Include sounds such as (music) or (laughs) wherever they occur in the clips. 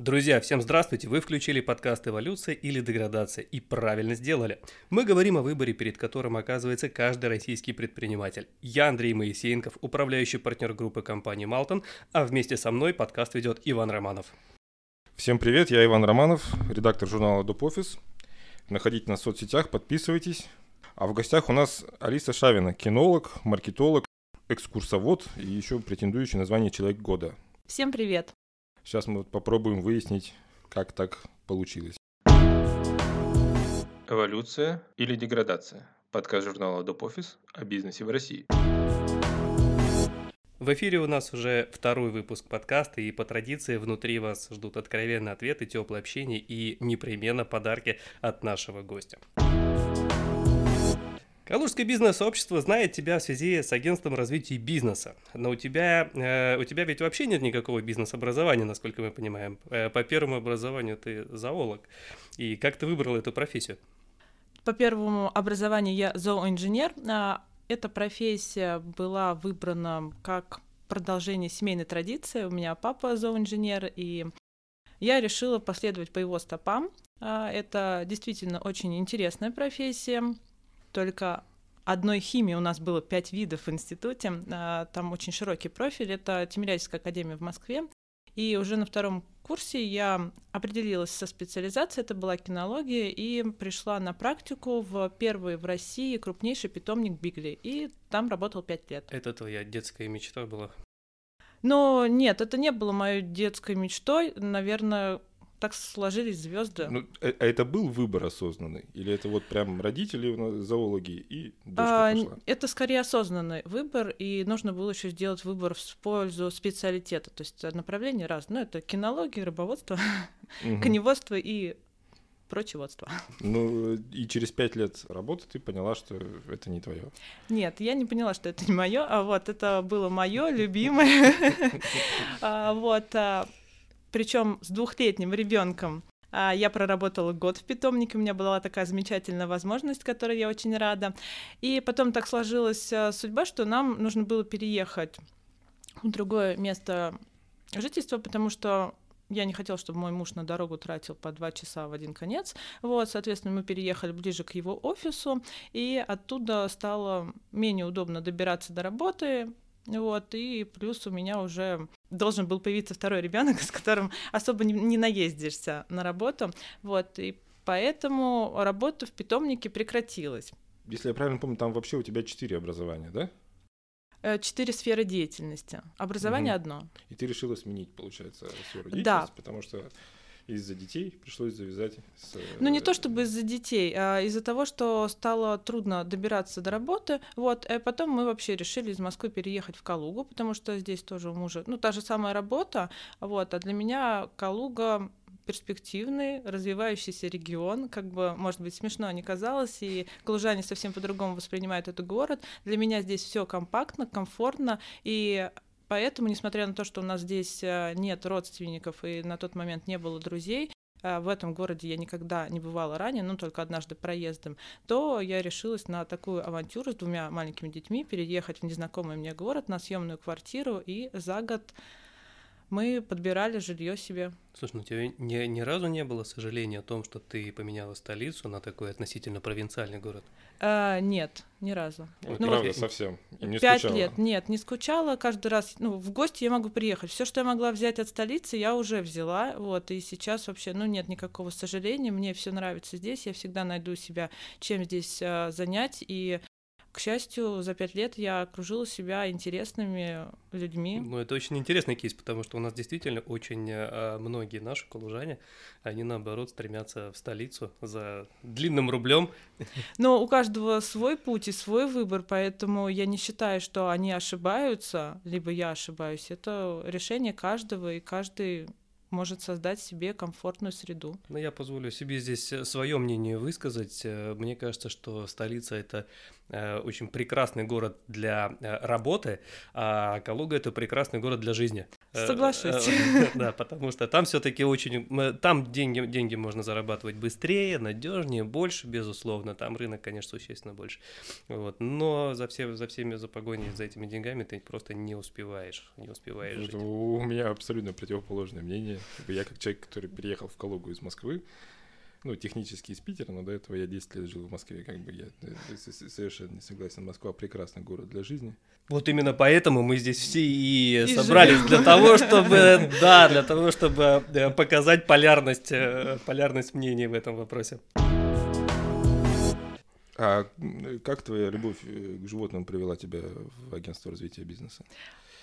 Друзья, всем здравствуйте! Вы включили подкаст «Эволюция или деградация» и правильно сделали. Мы говорим о выборе, перед которым оказывается каждый российский предприниматель. Я Андрей Моисеенков, управляющий партнер группы компании «Малтон», а вместе со мной подкаст ведет Иван Романов. Всем привет, я Иван Романов, редактор журнала Доп. Офис. Находите нас в соцсетях, подписывайтесь. А в гостях у нас Алиса Шавина, кинолог, маркетолог, экскурсовод и еще претендующий на звание «Человек года». Всем привет! Сейчас мы попробуем выяснить, как так получилось. Эволюция или деградация? Подкаст журнала Доп. Офис о бизнесе в России. В эфире у нас уже второй выпуск подкаста, и по традиции внутри вас ждут откровенные ответы, теплое общение и непременно подарки от нашего гостя. Калужское бизнес-сообщество знает тебя в связи с агентством развития бизнеса. Но у тебя, э, у тебя ведь вообще нет никакого бизнес-образования, насколько мы понимаем. Э, по первому образованию ты зоолог. И как ты выбрал эту профессию? По первому образованию я зооинженер. А, эта профессия была выбрана как продолжение семейной традиции. У меня папа зооинженер, и я решила последовать по его стопам. А, это действительно очень интересная профессия только одной химии у нас было пять видов в институте. А, там очень широкий профиль. Это Тимирязевская академия в Москве. И уже на втором курсе я определилась со специализацией, это была кинология, и пришла на практику в первый в России крупнейший питомник Бигли, и там работал пять лет. Это твоя детская мечта была? Но нет, это не было моей детской мечтой. Наверное, так сложились звезды. Ну, а, а это был выбор осознанный? Или это вот прям родители зоологи и дочка а, пошла? Это скорее осознанный выбор, и нужно было еще сделать выбор в пользу специалитета. То есть направление разное. Ну, это кинология, рыбоводство, (laughs) угу. коневодство и прочеводство. Ну, и через пять лет работы ты поняла, что это не твое. Нет, я не поняла, что это не мое, а вот это было мое любимое. (laughs) А, вот а, причем с двухлетним ребенком. А, я проработала год в питомнике, у меня была такая замечательная возможность, которой я очень рада. И потом так сложилась э, судьба, что нам нужно было переехать в другое место жительства, потому что я не хотела, чтобы мой муж на дорогу тратил по два часа в один конец. Вот, соответственно, мы переехали ближе к его офису, и оттуда стало менее удобно добираться до работы. Вот, и плюс у меня уже должен был появиться второй ребенок, (laughs) с которым особо не, не наездишься на работу. Вот, и поэтому работа в питомнике прекратилась. Если я правильно помню, там вообще у тебя четыре образования, да? Э, четыре сферы деятельности. Образование угу. одно. И ты решила сменить, получается, сферу деятельности, да. потому что из-за детей пришлось завязать с... Ну, не то чтобы из-за детей, а из-за того, что стало трудно добираться до работы. Вот, и потом мы вообще решили из Москвы переехать в Калугу, потому что здесь тоже у мужа, ну, та же самая работа, вот, а для меня Калуга перспективный, развивающийся регион, как бы, может быть, смешно не казалось, и калужане совсем по-другому воспринимают этот город. Для меня здесь все компактно, комфортно, и Поэтому, несмотря на то, что у нас здесь э, нет родственников и на тот момент не было друзей, э, в этом городе я никогда не бывала ранее, ну только однажды проездом, то я решилась на такую авантюру с двумя маленькими детьми, переехать в незнакомый мне город на съемную квартиру и за год мы подбирали жилье себе. Слушай, ну у тебя ни, ни разу не было сожаления о том, что ты поменяла столицу на такой относительно провинциальный город? А, нет, ни разу. Вот ну, правда, вот, совсем. И не пять скучала. лет, нет, не скучала. Каждый раз, ну, в гости я могу приехать. Все, что я могла взять от столицы, я уже взяла. Вот, и сейчас вообще, ну, нет никакого сожаления. Мне все нравится здесь. Я всегда найду себя, чем здесь а, занять. И к счастью, за пять лет я окружила себя интересными людьми. Ну, это очень интересный кейс, потому что у нас действительно очень э, многие наши калужане, они наоборот стремятся в столицу за длинным рублем. Но у каждого свой путь и свой выбор, поэтому я не считаю, что они ошибаются, либо я ошибаюсь. Это решение каждого, и каждый может создать себе комфортную среду. Ну, я позволю себе здесь э, свое мнение высказать. Э, мне кажется, что столица это э, очень прекрасный город для работы, а Калуга это прекрасный город для жизни. Э, Соглашусь. э, (laughs) Да, потому что там все-таки очень... Там деньги, деньги можно зарабатывать быстрее, надежнее, больше, безусловно. Там рынок, конечно, существенно больше. Вот. Но за, все, за всеми, за погоней, за этими деньгами ты просто не успеваешь. Не успеваешь жить. Это У меня абсолютно противоположное мнение. Я как человек, который переехал в Калугу из Москвы, ну, технически из Питера, но до этого я 10 лет жил в Москве, как бы я э, с- совершенно не согласен. Москва прекрасный город для жизни. Вот именно поэтому мы здесь все и, И собрались для того, чтобы, (laughs) да, для того, чтобы э, показать полярность, э, полярность мнений в этом вопросе. А как твоя любовь э, к животным привела тебя в агентство развития бизнеса?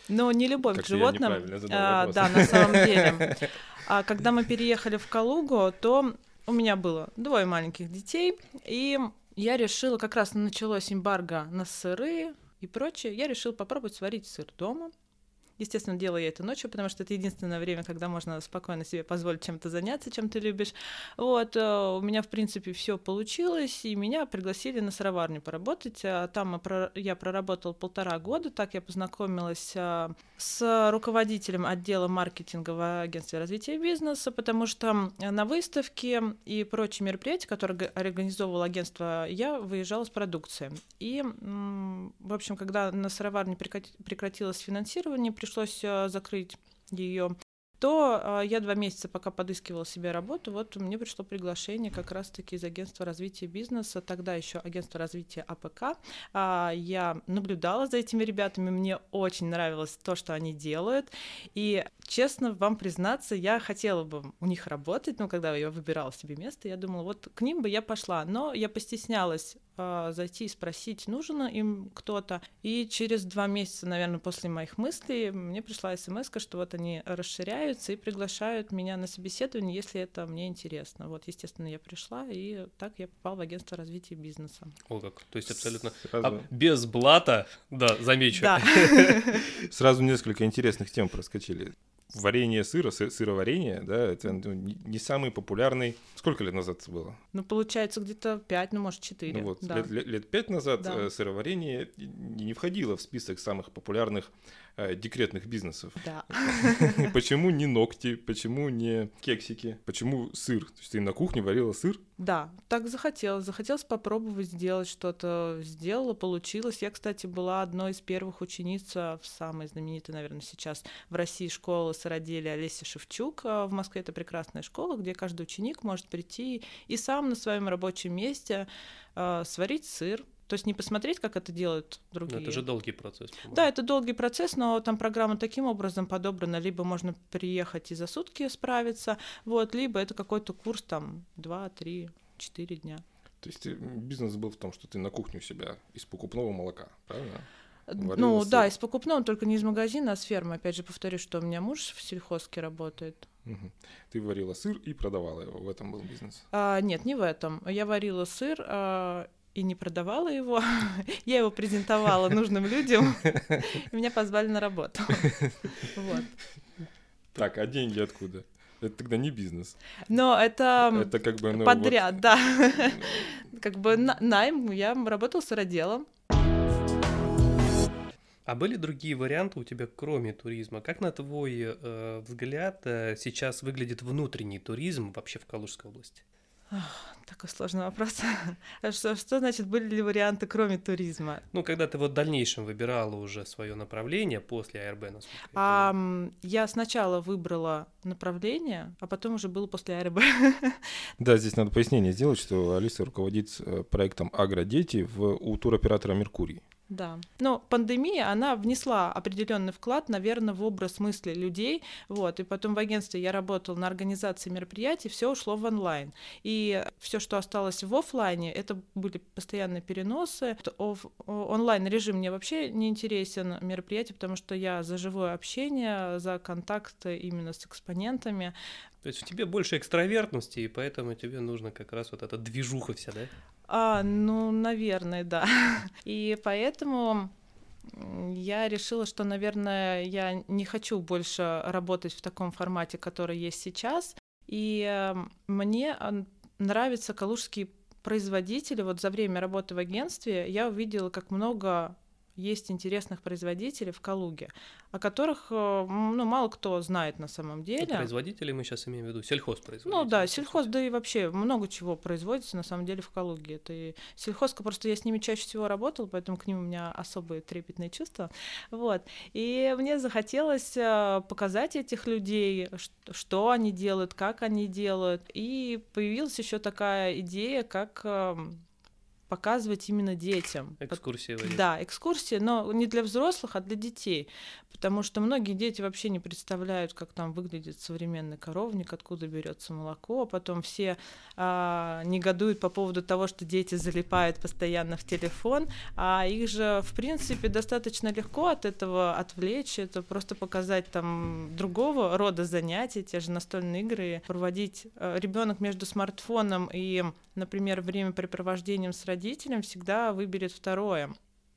Но не любовь к Как-то я животным. задал а, вопрос. да, на самом деле. (laughs) А когда мы переехали в Калугу, то у меня было двое маленьких детей, и я решила, как раз началось эмбарго на сыры и прочее, я решила попробовать сварить сыр дома. Естественно, делаю я это ночью, потому что это единственное время, когда можно спокойно себе позволить чем-то заняться, чем ты любишь. Вот, э, у меня, в принципе, все получилось, и меня пригласили на сыроварню поработать. А Там я проработала полтора года, так я познакомилась а, с руководителем отдела маркетинга в агентстве развития бизнеса, потому что на выставке и прочие мероприятия, которые организовывало агентство, я выезжала с продукцией. И, в общем, когда на сыроварне прекрати- прекратилось финансирование, а, закрыть ее то а, я два месяца, пока подыскивала себе работу, вот мне пришло приглашение как раз-таки из агентства развития бизнеса, тогда еще агентство развития АПК. А, Я наблюдала за этими ребятами, мне очень нравилось то, что они делают, и честно вам признаться, я хотела бы у них работать, но когда я выбирала себе место, я думала, вот к ним бы я пошла, но я постеснялась зайти и спросить, нужен им кто-то. И через два месяца, наверное, после моих мыслей мне пришла смс, что вот они расширяются и приглашают меня на собеседование, если это мне интересно. Вот, естественно, я пришла, и так я попала в агентство развития бизнеса. О, как. То есть абсолютно... Сразу, а без блата, да, замечу. Да. (laughs) сразу несколько интересных тем проскочили. Варенье сыра, сы- сыроварение, да, это ну, не самый популярный. Сколько лет назад это было? Ну, получается, где-то пять, ну, может, четыре. Ну вот, да. лет, лет- лет пять назад Да. э, сыроварение не входило в список самых популярных э, декретных бизнесов. Да. (laughs) Почему не ногти? Почему не кексики? Почему сыр? То есть ты на кухне варила сыр? Да, так захотелось. Захотелось попробовать сделать что-то. Сделала, получилось. Я, кстати, была одной из первых учениц а, в самой знаменитой, наверное, сейчас в России школы сыроделия Олеся Шевчук. А В Москве это прекрасная школа, где каждый ученик может прийти и сам на своем рабочем месте а, сварить сыр. То есть не посмотреть, как это делают Ну, другие. это же долгий процесс. по-моему. Да, это долгий процесс, но там программа таким образом подобрана, либо можно приехать и за сутки справиться, вот, либо это какой-то курс там 2, 3, 4 дня. То есть э, бизнес был в том, что ты на кухню у себя из покупного молока, правильно? Варила ну сыр. да, из покупного, только не из магазина, а с фермы. Опять же, повторю, что у меня муж в сельхозке работает. Мгм. Ты варила сыр и продавала его. В этом был бизнес. А, нет, не в этом. Я варила сыр а, и не продавала его. (laughs) Я его презентовала нужным людям, (laughs) и меня позвали на работу. (laughs) Вот. Так, а деньги откуда? Это тогда не бизнес. Но это... Это как бы ну, вот, Подряд, да. Как бы на- найм, я работала сыроделом. А были другие варианты у тебя, кроме туризма? Как на твой э, взгляд э, сейчас выглядит внутренний туризм вообще в Калужской области? Такой сложный вопрос. (laughs) А Что, что значит, были ли варианты, кроме туризма? Ну, когда ты вот в дальнейшем выбирала уже свое направление после АРБ, насколько я А, я сначала выбрала направление, а потом уже было после АРБ. (laughs) Да, здесь надо пояснение сделать, что Алиса руководит э, проектом «Агродети» в, у туроператора «Меркурий». Да. Но пандемия, она внесла определенный вклад, наверное, в образ мысли людей. Вот. И потом в агентстве я работала на организации мероприятий, все ушло в онлайн. И все, что осталось в офлайне, это были постоянные переносы. онлайн режим мне вообще не интересен мероприятие, потому что я за живое общение, за контакты именно с экспонентами. То есть в тебе больше экстравертности, и поэтому тебе нужно как раз вот эта движуха вся, да? А, ну, наверное, да. (laughs) И поэтому я решила, что, наверное, я не хочу больше работать в таком формате, который есть сейчас. И э, мне а, нравятся калужские производители. Вот за время работы в агентстве я увидела, как много есть интересных производителей в Калуге, о которых э, ну, мало кто знает на самом деле. Это производители мы сейчас имеем в виду, сельхозпроизводители. Ну да, сельхоз, да и вообще много чего производится на самом деле в Калуге. Это и сельхозка, просто я с ними чаще всего работала, поэтому к ним у меня особые трепетные чувства. Вот. И мне захотелось э, показать этих людей, что они делают, как они делают. И появилась еще такая идея, как эм, показывать именно детям. Экскурсии. Да, экскурсии, но не для взрослых, а для детей. Потому что многие дети вообще не представляют, как там выглядит современный коровник, откуда берется молоко. Потом все а, негодуют по поводу того, что дети залипают постоянно в телефон. А их же, в принципе, достаточно легко от этого отвлечь. Это просто показать там другого рода занятия, те же настольные игры, проводить э, ребенок между смартфоном и, например, времяпрепровождением с родителем всегда выберет второе.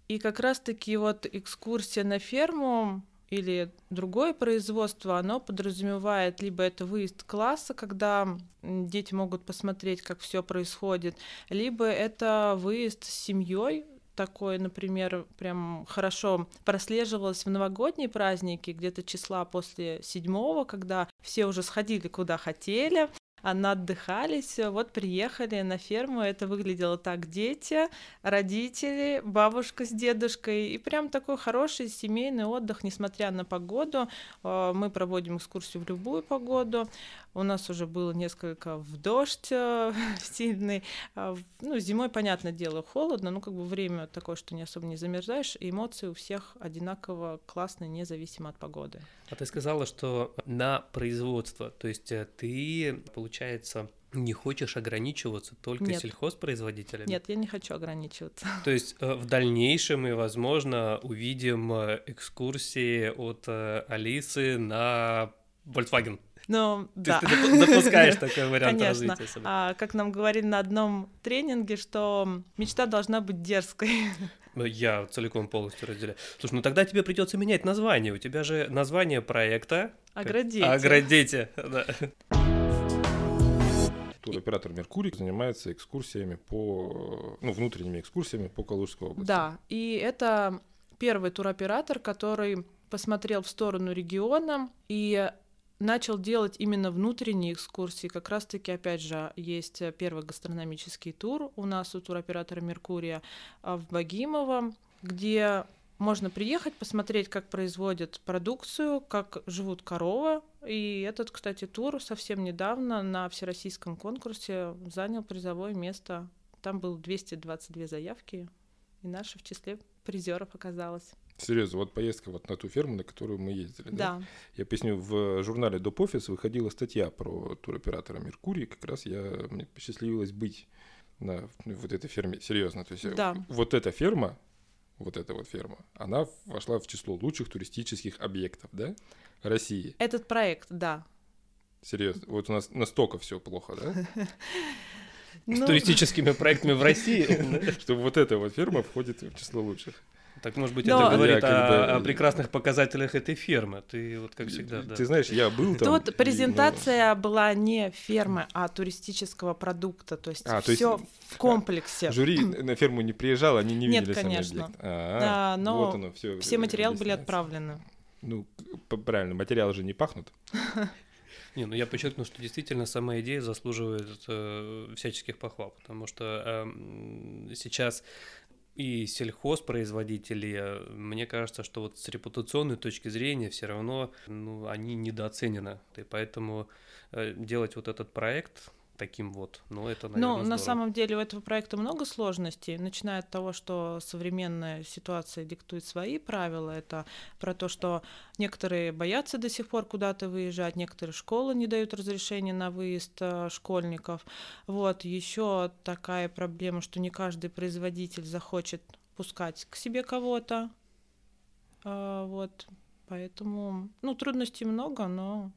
И как раз-таки вот экскурсия на ферму или другое производство, оно подразумевает либо это выезд класса, когда дети могут посмотреть, как все происходит, либо это выезд с семьей, такое, например, прям хорошо прослеживалось в новогодние праздники, где-то числа после седьмого, когда все уже сходили куда хотели, она отдыхались, вот приехали на ферму, это выглядело так, дети, родители, бабушка с дедушкой, и прям такой хороший семейный отдых, несмотря на погоду, э, мы проводим экскурсию в любую погоду, у нас уже было несколько в дождь э, (laughs) сильный. А ну, зимой, понятное дело, холодно, но как бы время такое, что не особо не замерзаешь, и эмоции у всех одинаково классные, независимо от погоды. А ты сказала, что на производство, то есть э, ты, получается, не хочешь ограничиваться только Нет. сельхозпроизводителями? Нет, я не хочу ограничиваться. (laughs) То есть э, в дальнейшем мы, возможно, увидим экскурсии от Алисы на Volkswagen. Ну, То да. есть ты допускаешь (laughs) такой вариант Конечно. развития. А, как нам говорили на одном тренинге, что мечта должна быть дерзкой. (laughs) Ну, Я целиком полностью разделяю. Слушай, ну тогда тебе придется менять название. У тебя же название проекта Агродети. Агродети. (laughs) да. Туроператор «Меркурий» занимается экскурсиями по, ну, внутренними экскурсиями по Калужской области. Да, и это первый туроператор, который посмотрел в сторону региона и начал делать именно внутренние экскурсии. Как раз-таки, опять же, есть первый гастрономический тур у нас у туроператора «Меркурия» а, в Богимово, где можно приехать, посмотреть, как производят продукцию, как живут коровы. И этот, кстати, тур совсем недавно на всероссийском конкурсе занял призовое место. Там было 222 заявки, и наша в числе призеров оказалась. Серьезно, вот поездка вот на ту ферму, на которую мы ездили. Да. Я поясню, в журнале Доп. Офис выходила статья про туроператора «Меркурий». Как раз я, мне посчастливилось быть на вот этой ферме. Серьезно, то есть э, Да. вот эта ферма, вот эта вот ферма, она вошла в число лучших туристических объектов, да, России. Этот проект, да. Серьезно, вот у нас настолько все плохо, да, (laughs) С Ну, туристическими проектами в России. (laughs) что вот эта вот ферма входит в число лучших. Так, может быть, Но- это говорит Я как бы- о о прекрасных показателях этой фермы. Ты вот как всегда, да. Ты знаешь, я был там. Тут и, ну, презентация была не фермы, а туристического продукта, то есть А, все в комплексе. Жюри на ферму не приезжало, они не Нет, видели сам конечно. объект. А, Да, но вот оно, всё Все материалы были отправлены. Ну, правильно, материалы же не пахнут. (laughs) Не, ну я подчеркну, что действительно сама идея заслуживает э, всяческих похвал, потому что эм, сейчас и сельхозпроизводители, э, мне кажется, что вот с репутационной точки зрения все равно ну, они недооценены. И поэтому э, делать вот этот проект таким вот, ну это, наверное, Но на здорово. самом деле у этого проекта много сложностей, начиная от того, что современная ситуация диктует свои правила. Это про то, что некоторые боятся до сих пор куда-то выезжать, некоторые школы не дают разрешения на выезд э, школьников. Вот еще такая проблема, что не каждый производитель захочет пускать к себе кого-то. А, Вот, поэтому, ну, трудностей много, но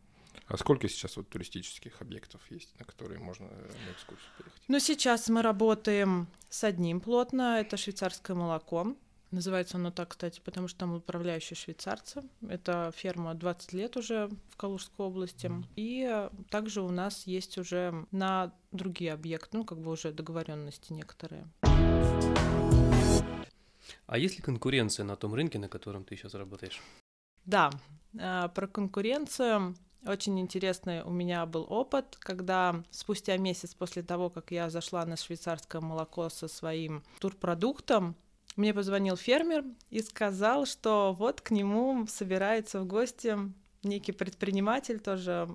А сколько сейчас вот туристических объектов есть, на которые можно э, на экскурсию поехать? Ну, сейчас мы работаем с одним плотно, это швейцарское молоко. Называется оно так, кстати, потому что там управляющие швейцарцы. Это ферма 20 лет уже в Калужской области. И э, также у нас есть уже на другие объекты, ну, как бы уже договоренности некоторые. А есть ли конкуренция на том рынке, на котором ты сейчас работаешь? Да, а, про конкуренцию очень интересный у меня был опыт, когда спустя месяц после того, как я зашла на швейцарское молоко со своим турпродуктом, мне позвонил фермер и сказал, что вот к нему собирается в гости некий предприниматель, тоже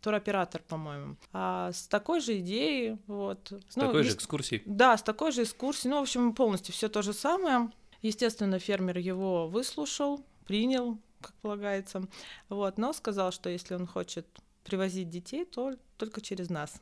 туроператор, по-моему, а с такой же идеей, вот. С ну, такой же экскурсией? Да, с такой же экскурсией, ну, в общем, полностью все то же самое. Естественно, фермер его выслушал, принял, как полагается. Вот, но сказал, что если он хочет привозить детей, то только через нас.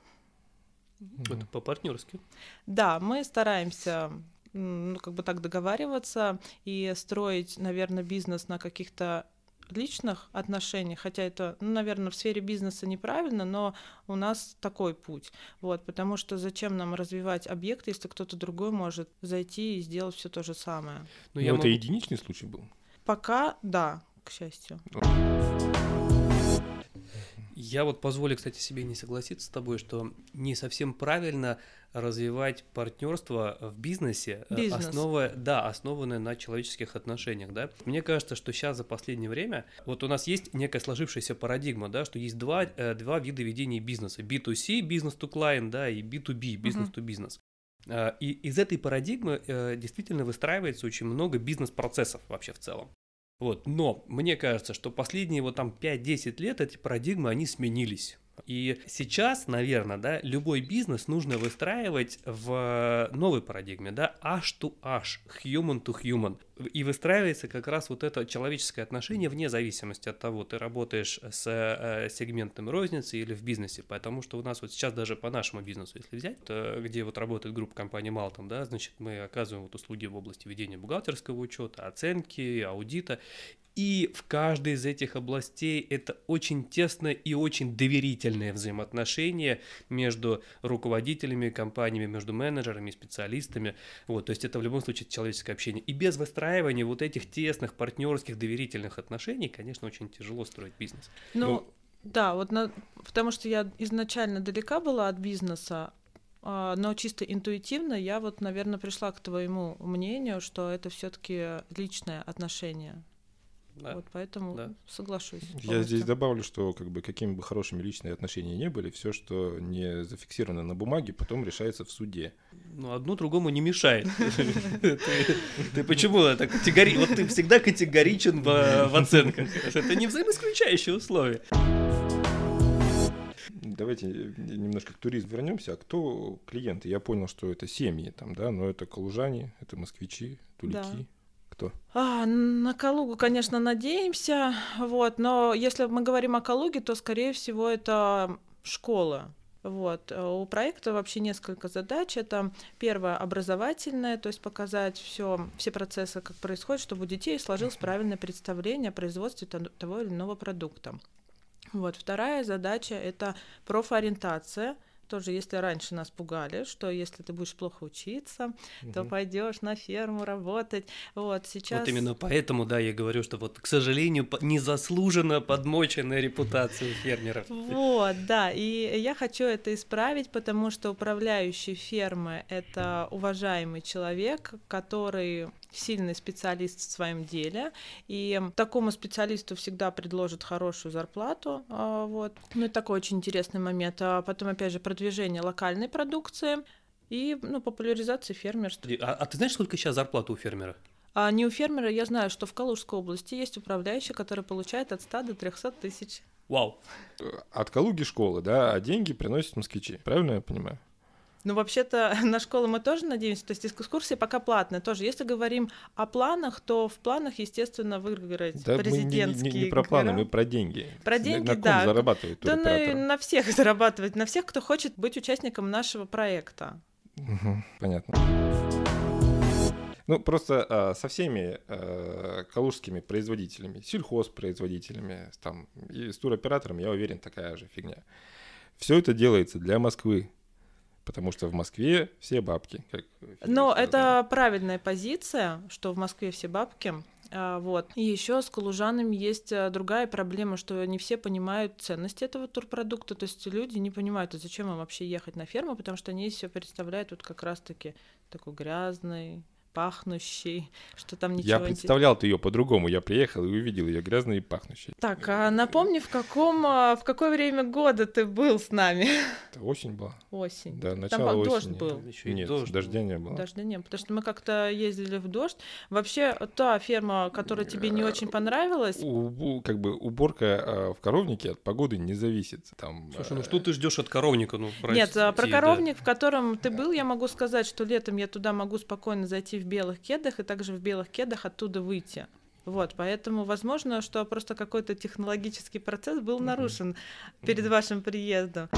Это по-партнерски. Да, мы стараемся ну, как бы так договариваться и строить, наверное, бизнес на каких-то личных отношениях, хотя это, ну, наверное, в сфере бизнеса неправильно, но у нас такой путь, вот, потому что зачем нам развивать объект, если кто-то другой может зайти и сделать все то же самое. Но, ну, но это могу... единичный случай был? Пока, да, к счастью. Я вот позволю, кстати, себе не согласиться с тобой, что не совсем правильно развивать партнерство в бизнесе, э, Бизнес. основа, да, основанное на человеческих отношениях, да. Мне кажется, что сейчас за последнее время вот у нас есть некая сложившаяся парадигма, да, что есть два, э, два вида ведения бизнеса: B2C, бизнес to client, да, и B2B, бизнес to бизнес. И из этой парадигмы э, действительно выстраивается очень много бизнес-процессов вообще в целом. Вот. Но мне кажется, что последние вот там 5-10 лет эти парадигмы, они сменились. И сейчас, наверное, да, любой бизнес нужно выстраивать в новой парадигме, да, H to H, human to human. И выстраивается как раз вот это человеческое отношение вне зависимости от того, ты работаешь с э, сегментом розницы или в бизнесе, потому что у нас вот сейчас даже по нашему бизнесу, если взять, то, где вот работает группа компании Малтом, да, значит, мы оказываем вот услуги в области ведения бухгалтерского учета, оценки, аудита, и в каждой из этих областей это очень тесное и очень доверительное взаимоотношение между руководителями компаниями, между менеджерами, специалистами. Вот, то есть это в любом случае человеческое общение. И без выстраивания вот этих тесных партнерских доверительных отношений, конечно, очень тяжело строить бизнес. Ну, ну да, вот на, потому что я изначально далека была от бизнеса, а, но чисто интуитивно я вот, наверное, пришла к твоему мнению, что это все-таки личное отношение да. Вот поэтому да. соглашусь. Полностью. Я здесь добавлю, что как бы какими бы хорошими личные отношения не были, все, что не зафиксировано на бумаге, потом решается в суде. Ну, одно другому не мешает. (laughs) Ты почему так категори... Вот ты всегда категоричен в оценках. Это не взаимоисключающие условия. Давайте немножко к туризму вернемся. А кто клиенты? Я понял, что это семьи там, да, но это калужане, это москвичи, тулики кто? А, на Калугу, конечно, надеемся, вот, но если мы говорим о Калуге, то, скорее всего, это школа. Вот. У проекта вообще несколько задач. Это первое образовательное, то есть показать все, все процессы, как происходит, чтобы у детей сложилось правильное представление о производстве того или иного продукта. Вот. Вторая задача это профориентация – тоже, если раньше нас пугали, что если ты будешь плохо учиться, угу. то пойдешь на ферму работать. Вот сейчас. Вот именно поэтому, да, я говорю, что вот, к сожалению, незаслуженно подмоченная репутация фермеров. Вот, да, и я хочу это исправить, потому что управляющий фермы это уважаемый человек, который сильный специалист в своем деле, и такому специалисту всегда предложат хорошую зарплату, а, вот. Ну, это такой очень интересный момент. А потом, опять же, продвижение локальной продукции и, ну, популяризация фермерства. А, а ты знаешь, сколько сейчас зарплата у фермера? А не у фермера, я знаю, что в Калужской области есть управляющий, который получает от 100 до 300 тысяч. Вау. От Калуги школы, да, а деньги приносят москвичи, правильно я понимаю? Ну, вообще-то (laughs) на школу мы тоже надеемся, то есть экскурсии пока платные тоже. Если говорим о планах, то в планах, естественно, выиграть да президентские... Мы не, не, не про планы, мы про деньги. Про деньги, на, на да. зарабатывает Да на, на всех (laughs) зарабатывать, на всех, кто хочет быть участником нашего проекта. Угу, понятно. Ну, просто а, со всеми а, калужскими производителями, сельхозпроизводителями, там, и с туроператором, я уверен, такая же фигня. Все это делается для Москвы, Потому что в Москве все бабки. Как Но это правильная позиция, что в Москве все бабки. А, вот. И еще с калужанами есть э, другая проблема, что не все понимают ценность этого турпродукта. То есть люди не понимают, а зачем им вообще ехать на ферму, потому что они все представляют вот как раз-таки такой грязный, пахнущей, что там ничего Я представлял ты ее по-другому. Я приехал и увидел ее грязной и пахнущей. Так, а напомни, в каком, а, в какое время года ты был с нами? Это осень была. Осень. Да, Там начало дождь осени. был. Еще и Нет, дождь дождя был. не было. Дождя не было, потому что мы как-то ездили в дождь. Вообще, та ферма, которая тебе не очень понравилась, У- как бы уборка а, в коровнике от погоды не зависит. Там, Слушай, ну что ты ждешь от коровника? Ну, Нет, а, про прости, да. коровник, в котором ты был, я могу сказать, что летом я туда могу спокойно зайти в белых кедах и также в белых кедах оттуда выйти. Вот, поэтому возможно, что просто какой-то технологический процесс был нарушен перед вашим приездом.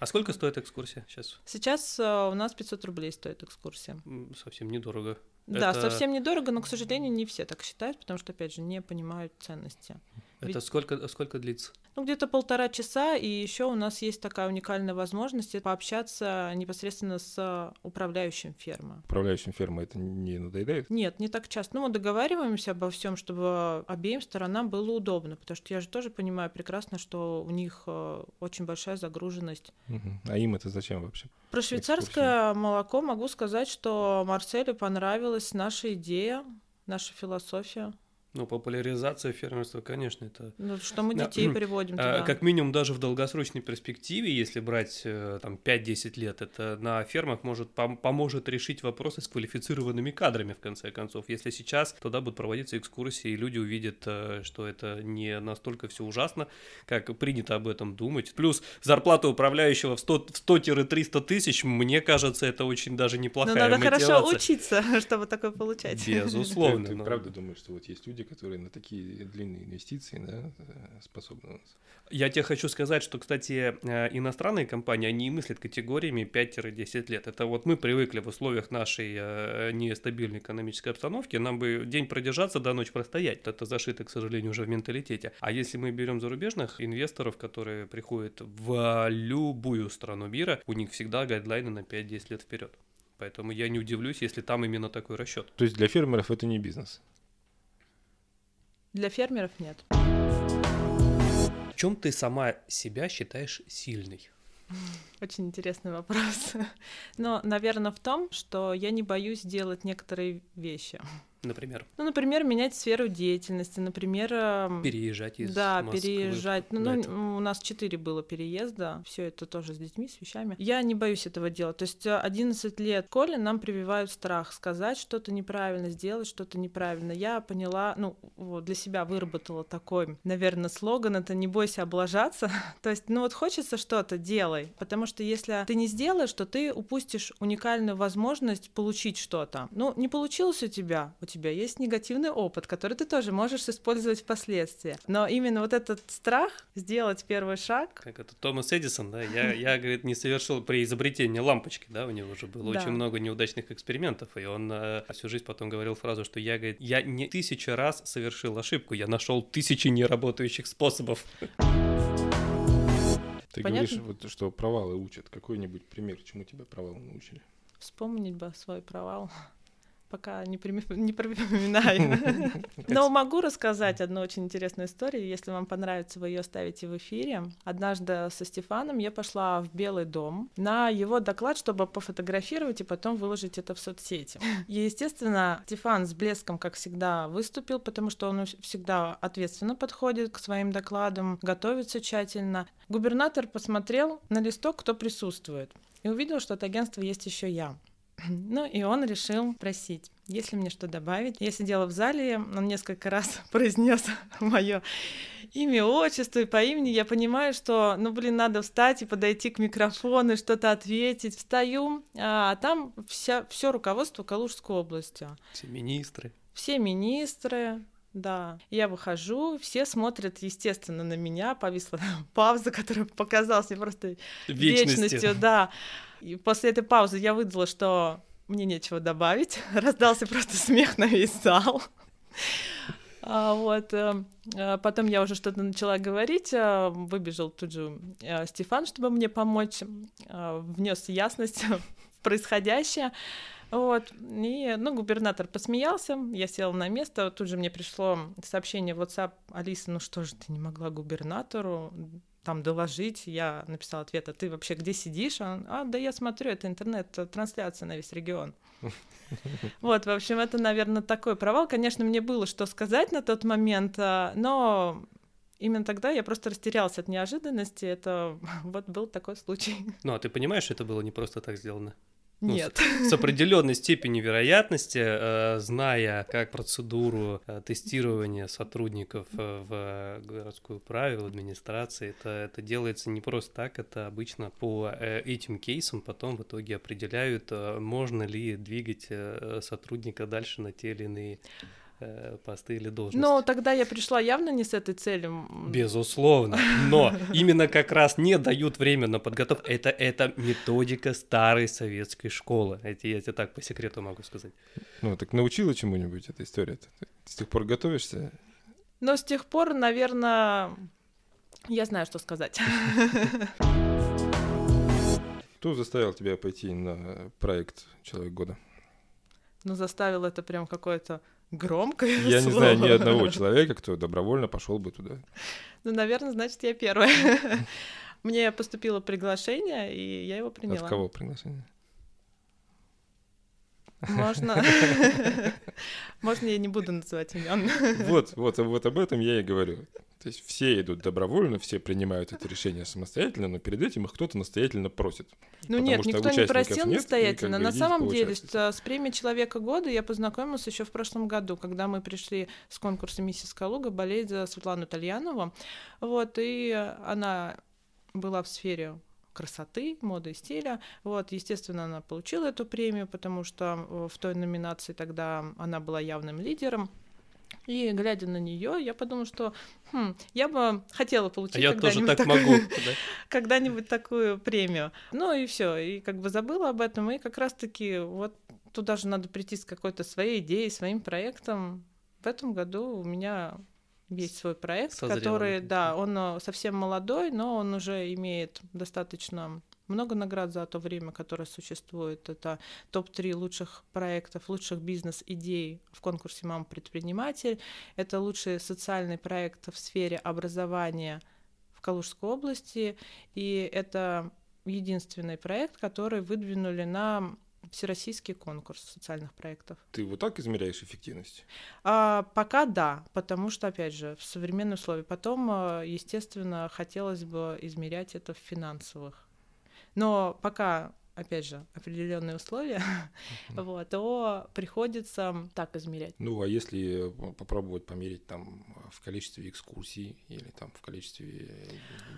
А сколько стоит экскурсия сейчас? Сейчас а, у нас 500 рублей стоит экскурсия. Совсем недорого. Да, Это- совсем недорого, но, к сожалению, не все так считают, потому что, опять же, не понимают ценности. Это Ведь- сколько, сколько длится? Ну, где-то полтора часа, и еще у нас есть такая уникальная возможность пообщаться непосредственно с управляющим фермы. Управляющим фермой это не надоедает? Нет, не так часто. Ну, мы договариваемся обо всем, чтобы обеим сторонам было удобно, потому что я же тоже понимаю прекрасно, что у них э, очень большая загруженность. Мгм. А им это зачем вообще? Про швейцарское молоко могу сказать, что Марселю понравилась наша идея, наша философия. Ну, популяризация фермерства, конечно, это Ну, что мы Да. детей приводим А, туда. Как минимум даже в долгосрочной перспективе, если брать э, там 5-10 лет, это на фермах может пом- поможет решить вопросы с квалифицированными кадрами в конце концов. Если сейчас туда будут проводиться экскурсии, и люди увидят, э, что это не настолько все ужасно, как принято об этом думать. Плюс зарплата управляющего в 100 в 100-300 тысяч, мне кажется, это очень даже Но неплохая Ну, надо хорошо мотивация. учиться, (laughs) чтобы такое получать. Безусловно. Ты, ты но- правда думаешь, что вот есть люди, которые на такие длинные инвестиции да, э, способны? Я тебе хочу сказать, что, кстати, э, иностранные компании, они мыслят категориями 5-10 лет. Это вот мы привыкли в условиях нашей э, нестабильной экономической обстановки, нам бы день продержаться, до ночь простоять. Это зашито, к сожалению, уже в менталитете. А если мы берем зарубежных инвесторов, которые приходят в любую страну мира, у них всегда гайдлайны на 5-10 лет вперед. Поэтому я не удивлюсь, если там именно такой расчет. То есть для фермеров это не бизнес. Для фермеров нет. В чем ты сама себя считаешь сильной? Очень интересный вопрос. (laughs) Но, наверное, в том, что я не боюсь делать некоторые вещи. Например, Ну, например, менять сферу деятельности, например, эм, переезжать из да, Москвы переезжать. Ну, ну, у нас четыре было переезда, все это тоже с детьми, с вещами. Я не боюсь этого делать. То есть э, 11 лет в школе нам прививают страх сказать что-то неправильно, сделать что-то неправильно. Я поняла, ну, вот для себя выработала такой, наверное, слоган, это «не бойся облажаться». (laughs) То есть, ну вот хочется что-то, делай. Потому что если ты не сделаешь, то ты упустишь уникальную возможность получить что-то. Ну, не получилось у тебя, у тебя есть негативный опыт, который ты тоже можешь использовать впоследствии. Но именно вот этот страх сделать первый шаг, Как это Томас Эдисон, да, я, я, говорит, не совершил при изобретении лампочки, да, у него уже было Да. очень много неудачных экспериментов, и он э, всю жизнь потом говорил фразу, что я, говорит, я не тысячу раз совершил ошибку, я нашел тысячи неработающих способов. Ты Понятно? говоришь, вот, что провалы учат. Какой-нибудь пример, чему тебя провалы научили? вспомнить бы свой провал. Пока не, прими- (laughs) не припоминаю. (laughs) Но могу рассказать одну очень интересную историю. Если вам понравится, вы ее ставите в эфире. Однажды со Стефаном я пошла в Белый дом на его доклад, чтобы пофотографировать и потом выложить это в соцсети. (laughs) И, естественно, Стефан с блеском, как всегда, выступил, потому что он всегда ответственно подходит к своим докладам, готовится тщательно. Губернатор посмотрел на листок, кто присутствует, и увидел, что от агентства есть еще я. (clears throat) Ну и он решил просить, если мне что добавить. Я сидела в зале, он несколько раз (laughs) произнес мое имя, отчество и по имени. Я понимаю, что, ну блин, надо встать и подойти к микрофону и что-то ответить. Встаю, а там вся, все руководство Калужской области. Все министры. Все министры, да. Я выхожу, все смотрят, естественно, на меня. Повисла (laughs) пауза, которая показалась мне просто Вечности. вечностью, да. И после этой паузы я выдала, что мне нечего добавить. (laughs) Раздался просто смех на весь зал. А, вот. э, э, Потом я уже что-то начала говорить. э, Выбежал тут же Стефан, чтобы мне помочь. Внес ясность (laughs) в происходящее. Вот. И, ну, губернатор посмеялся, я села на место, тут же мне пришло сообщение в WhatsApp, Алиса, ну что же ты не могла губернатору там доложить. Я написала ответ, а ты вообще где сидишь? Он, а, да я смотрю, это интернет-трансляция на весь регион. (laughs) Вот, в общем, это, наверное, такой провал. Конечно, мне было что сказать на тот момент, а, но именно тогда я просто растерялась от неожиданности. Это (laughs) вот был такой случай. Ну, а ты понимаешь, это было не просто так сделано? Ну, Нет. С, с определенной степенью вероятности, э, зная как процедуру э, тестирования сотрудников э, в городскую правил администрации, это, это делается не просто так, это обычно по э, этим кейсам потом в итоге определяют, э, можно ли двигать э, сотрудника дальше на те или иные посты или должности. Но тогда я пришла явно не с этой целью. Безусловно, но (laughs) именно как раз не дают время на подготовку. Это, это методика старой советской школы. Это я тебе так по секрету могу сказать. Ну, так научила чему-нибудь эта история? Ты с тех пор готовишься? Но с тех пор, наверное, я знаю, что сказать. (laughs) Кто заставил тебя пойти на проект «Человек года»? Но заставил это прям какое-то громкое Я не слово. знаю ни одного человека, кто добровольно пошел бы туда. Ну, наверное, значит, я первая. (laughs) Мне поступило приглашение, и я его приняла. От кого приглашение? Можно. (laughs) Можно я не буду называть имен. Вот, вот, вот об этом я и говорю. То есть все идут добровольно, все принимают это решение самостоятельно, но перед этим их кто-то настоятельно просит. Ну нет, что никто не просил нет, и как настоятельно. бы На самом деле, с, с премией Человека года я познакомилась еще в прошлом году, когда мы пришли с конкурса Миссис Калуга болеть за Светлану Тальянову. Вот, и она была в сфере красоты, моды и стиля. Вот, естественно, она получила эту премию, потому что э, в той номинации тогда она была явным лидером. И глядя на нее, я подумала, что хм, я бы хотела получить А я тоже когда-нибудь так такую- могу. (laughs) да. когда-нибудь такую премию. Ну и все, и как бы забыла об этом, и как раз-таки вот туда же надо прийти с какой-то своей идеей, своим проектом. В этом году у меня есть свой проект, Созрел который, да, он э, совсем молодой, но он уже имеет достаточно много наград за то время, которое существует. Это топ-3 лучших проектов, лучших бизнес-идей в конкурсе «Мама предприниматель». Это лучший социальный проект в сфере образования в Калужской области. И это единственный проект, который выдвинули на всероссийский конкурс социальных проектов. Ты вот так измеряешь эффективность? А, пока да, потому что, опять же, в современные условия. Потом, э, естественно, хотелось бы измерять это в финансовых. Но пока, опять же, определенные условия, (laughs) вот, то приходится так измерять. Ну, а если э, попробовать померить там в количестве экскурсий или там в количестве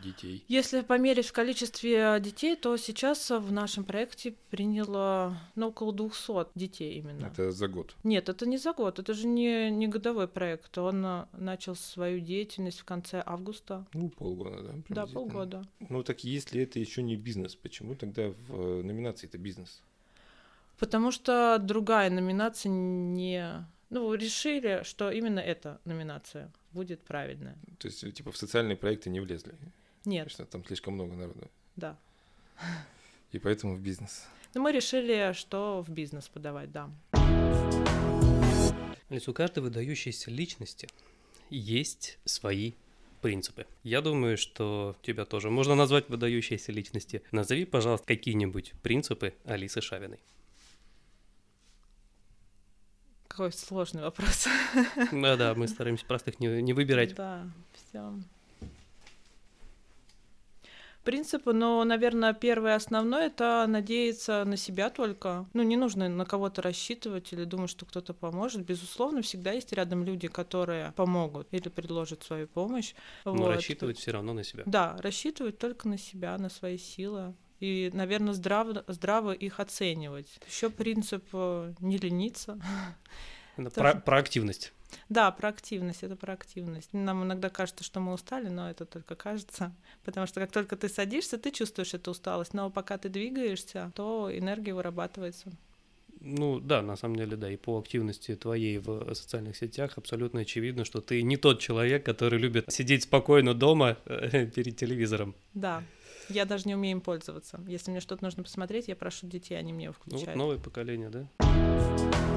детей? Если померить в количестве детей, то сейчас в нашем проекте приняло ну, около 200 детей именно. Это за год. Нет, это не за год, это же не, не годовой проект. Он а, начал свою деятельность в конце августа. Ну, полгода, да? Да, полгода. Ну, так если это еще не бизнес, почему тогда в номинации это бизнес? Потому что другая номинация не... Ну, решили, что именно эта номинация будет правильная. То есть, э, типа, в социальные проекты не влезли? Нет, Потому что там слишком много народу. да. И поэтому в бизнес. Но мы решили, что в бизнес подавать, да. У каждой выдающейся личности есть свои принципы. Я думаю, что тебя тоже можно назвать выдающейся личности. Назови, пожалуйста, какие-нибудь принципы Алисы Шавиной. Какой сложный вопрос. Да-да, мы стараемся простых не, не выбирать. Да, все. Принципы, но, наверное, первое основное это надеяться на себя только. Ну, не нужно на кого-то рассчитывать или думать, что кто-то поможет. Безусловно, всегда есть рядом люди, которые помогут или предложат свою помощь. Но Вот. рассчитывать все равно на себя. Да, рассчитывать только на себя, на свои силы. И, наверное, здраво, здраво их оценивать. Еще принцип э, не лениться. (laughs) Про, про активность. Да, про активность, это про активность. Нам иногда кажется, что мы устали, но это только кажется. Потому что как только ты садишься, ты чувствуешь эту усталость, но пока ты двигаешься, то энергия вырабатывается. Ну да, на самом деле, да, и по активности твоей в социальных сетях абсолютно очевидно, что ты не тот человек, который любит сидеть спокойно дома э, (laughs) перед телевизором. Да, я даже не умею им пользоваться. Если мне что-то нужно посмотреть, я прошу детей, они мне его Ну вот включают. новое поколение, да?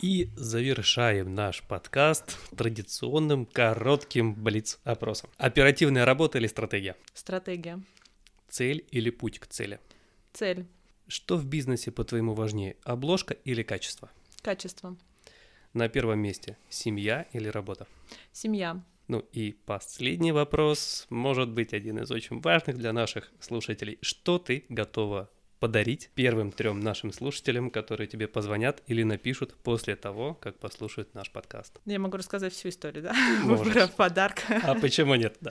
И завершаем наш подкаст традиционным коротким блиц-опросом. Оперативная работа или стратегия? Стратегия. Цель или путь к цели? Цель. Что в бизнесе, по-твоему, важнее, обложка или качество? Качество. На первом месте семья или работа? Семья. Ну и последний вопрос, может быть, один из очень важных для наших слушателей. Что ты готова подарить первым трем нашим слушателям, которые тебе позвонят или напишут после того, как послушают наш подкаст? Я могу рассказать всю историю, да? (laughs) Выбора подарка. А почему нет? Да.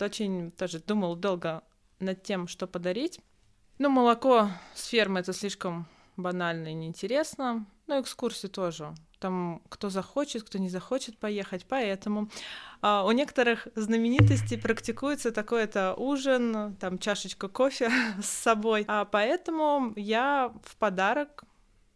Очень тоже думал долго над тем, что подарить. Ну, молоко с фермы это слишком банально и неинтересно. Ну, экскурсии тоже. Там кто захочет, кто не захочет поехать. Поэтому а, у некоторых знаменитостей практикуется такой-то ужин, там чашечка кофе (laughs) с собой. А поэтому я в подарок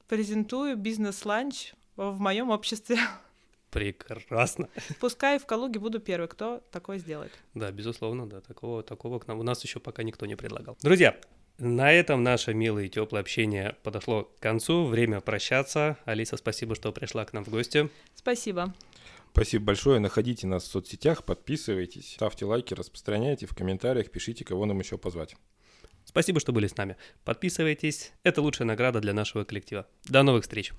презентую бизнес-ланч в моем обществе. (laughs) Прекрасно. Пускай в Калуге буду первый, кто такое сделает. Да, безусловно, да, такого, такого к нам у нас еще пока никто не предлагал. Друзья, на этом наше милое и теплое общение подошло к концу. Время прощаться. Алиса, спасибо, что пришла к нам в гости. Спасибо. Спасибо большое. Находите нас в соцсетях, подписывайтесь, ставьте лайки, распространяйте в комментариях, пишите, кого нам еще позвать. Спасибо, что были с нами. Подписывайтесь. Это лучшая награда для нашего коллектива. До новых встреч.